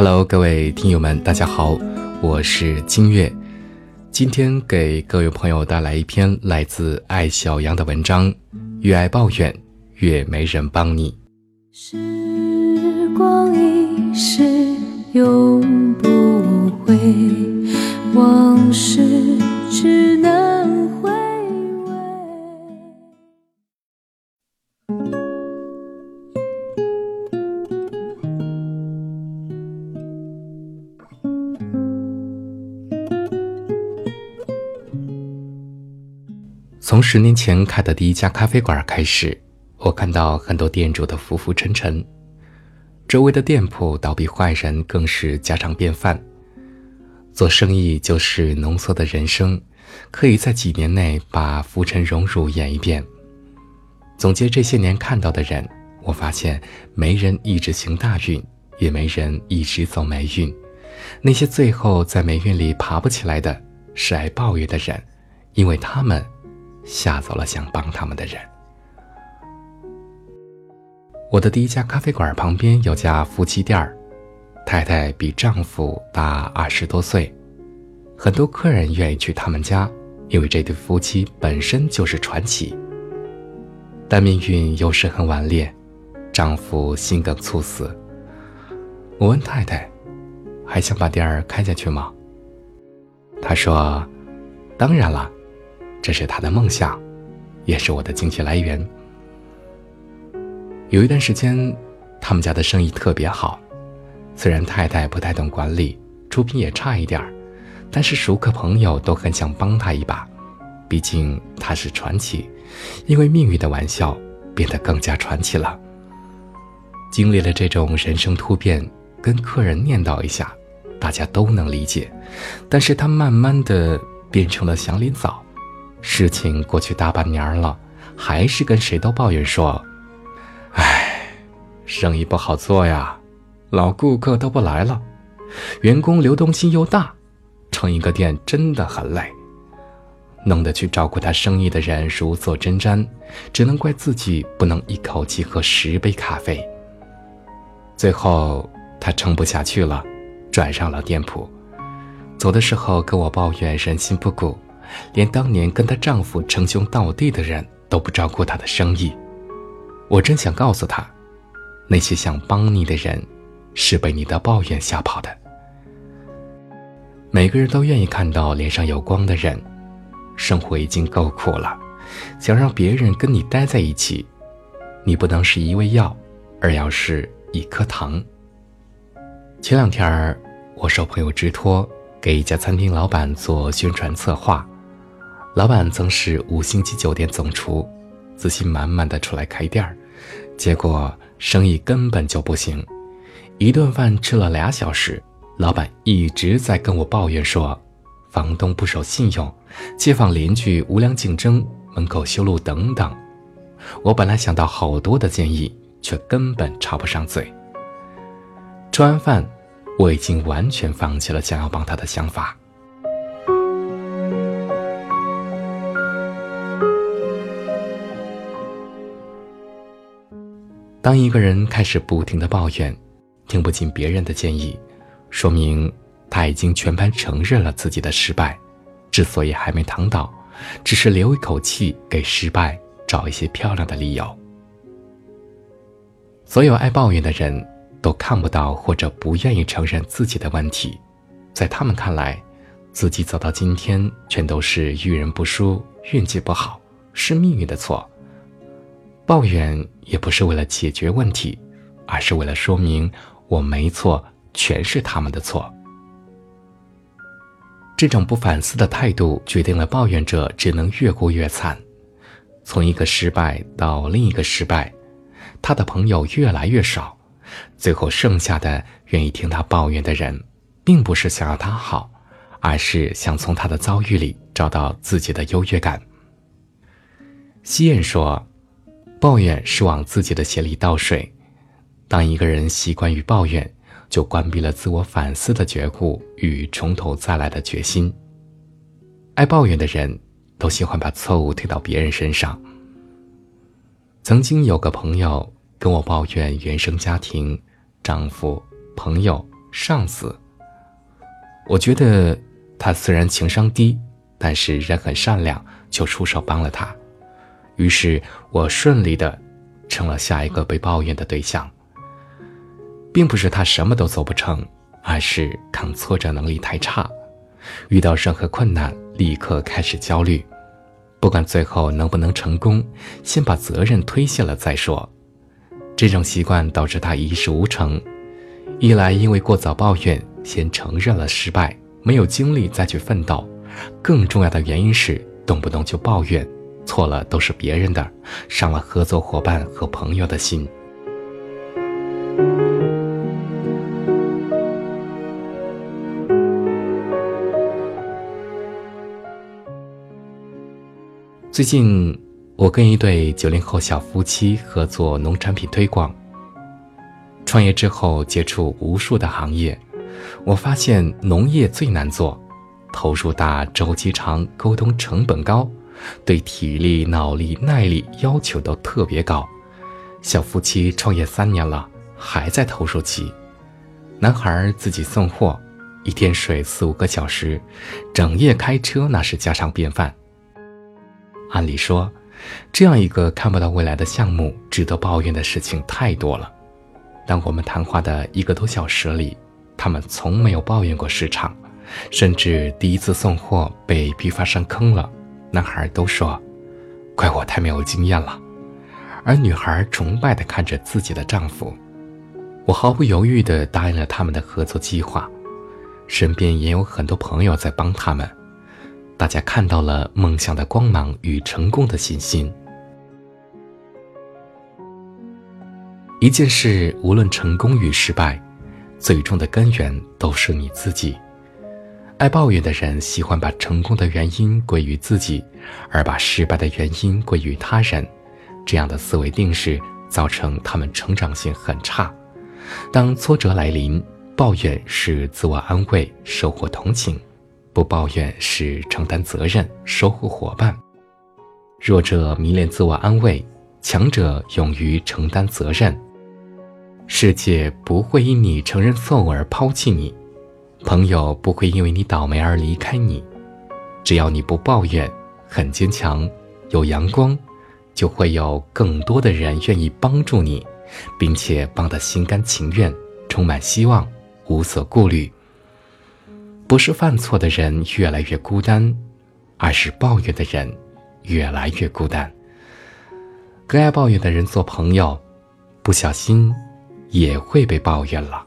Hello，各位听友们，大家好，我是金月。今天给各位朋友带来一篇来自爱小羊的文章：越爱抱怨，越没人帮你。时光一逝永不回，往事只能回味。从十年前开的第一家咖啡馆开始，我看到很多店主的浮浮沉沉，周围的店铺倒闭坏人更是家常便饭。做生意就是浓缩的人生，可以在几年内把浮沉荣辱演一遍。总结这些年看到的人，我发现没人一直行大运，也没人一直走霉运。那些最后在霉运里爬不起来的，是爱抱怨的人，因为他们。吓走了想帮他们的人。我的第一家咖啡馆旁边有家夫妻店儿，太太比丈夫大二十多岁，很多客人愿意去他们家，因为这对夫妻本身就是传奇。但命运有时很顽劣，丈夫心梗猝死。我问太太，还想把店儿开下去吗？她说：“当然了。”这是他的梦想，也是我的经济来源。有一段时间，他们家的生意特别好，虽然太太不太懂管理，出品也差一点儿，但是熟客朋友都很想帮他一把，毕竟他是传奇。因为命运的玩笑，变得更加传奇了。经历了这种人生突变，跟客人念叨一下，大家都能理解。但是他慢慢的变成了祥林嫂。事情过去大半年了，还是跟谁都抱怨说：“哎，生意不好做呀，老顾客都不来了，员工流动性又大，撑一个店真的很累，弄得去照顾他生意的人如坐针毡，只能怪自己不能一口气喝十杯咖啡。最后他撑不下去了，转让了店铺，走的时候跟我抱怨人心不古。”连当年跟她丈夫称兄道弟的人都不照顾她的生意，我真想告诉她，那些想帮你的人，是被你的抱怨吓跑的。每个人都愿意看到脸上有光的人，生活已经够苦了，想让别人跟你待在一起，你不能是一味药，而要是一颗糖。前两天儿我受朋友之托，给一家餐厅老板做宣传策划。老板曾是五星级酒店总厨，自信满满的出来开店儿，结果生意根本就不行。一顿饭吃了俩小时，老板一直在跟我抱怨说，房东不守信用，街坊邻居无良竞争，门口修路等等。我本来想到好多的建议，却根本插不上嘴。吃完饭，我已经完全放弃了想要帮他的想法。当一个人开始不停的抱怨，听不进别人的建议，说明他已经全盘承认了自己的失败。之所以还没躺倒，只是留一口气给失败找一些漂亮的理由。所有爱抱怨的人都看不到或者不愿意承认自己的问题，在他们看来，自己走到今天全都是遇人不淑，运气不好，是命运的错。抱怨也不是为了解决问题，而是为了说明我没错，全是他们的错。这种不反思的态度，决定了抱怨者只能越过越惨，从一个失败到另一个失败，他的朋友越来越少，最后剩下的愿意听他抱怨的人，并不是想要他好，而是想从他的遭遇里找到自己的优越感。西燕说。抱怨是往自己的鞋里倒水。当一个人习惯于抱怨，就关闭了自我反思的觉悟与从头再来的决心。爱抱怨的人，都喜欢把错误推到别人身上。曾经有个朋友跟我抱怨原生家庭、丈夫、朋友上司。我觉得他虽然情商低，但是人很善良，就出手帮了他。于是我顺利的成了下一个被抱怨的对象。并不是他什么都做不成，而是抗挫折能力太差，遇到任何困难立刻开始焦虑，不管最后能不能成功，先把责任推卸了再说。这种习惯导致他一事无成，一来因为过早抱怨，先承认了失败，没有精力再去奋斗；更重要的原因是动不动就抱怨，错了都是别人的，伤了合作伙伴和朋友的心。最近，我跟一对九零后小夫妻合作农产品推广。创业之后，接触无数的行业，我发现农业最难做，投入大、周期长、沟通成本高，对体力、脑力、耐力要求都特别高。小夫妻创业三年了，还在投入期。男孩自己送货，一天睡四五个小时，整夜开车那是家常便饭。按理说，这样一个看不到未来的项目，值得抱怨的事情太多了。但我们谈话的一个多小时里，他们从没有抱怨过市场，甚至第一次送货被批发商坑了，男孩都说：“怪我太没有经验了。”而女孩崇拜地看着自己的丈夫。我毫不犹豫地答应了他们的合作计划，身边也有很多朋友在帮他们。大家看到了梦想的光芒与成功的信心。一件事无论成功与失败，最终的根源都是你自己。爱抱怨的人喜欢把成功的原因归于自己，而把失败的原因归于他人。这样的思维定式造成他们成长性很差。当挫折来临，抱怨是自我安慰，收获同情。不抱怨是承担责任，收获伙伴。弱者迷恋自我安慰，强者勇于承担责任。世界不会因你承认错误而抛弃你，朋友不会因为你倒霉而离开你。只要你不抱怨，很坚强，有阳光，就会有更多的人愿意帮助你，并且帮得心甘情愿，充满希望，无所顾虑。不是犯错的人越来越孤单，而是抱怨的人越来越孤单。跟爱抱怨的人做朋友，不小心也会被抱怨了。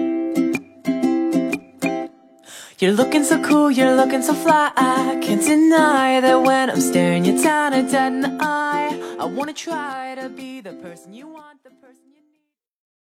You're looking so cool, you're looking so fly. I can't deny that when I'm staring you down and dead in the eye. I wanna try to be the person you want.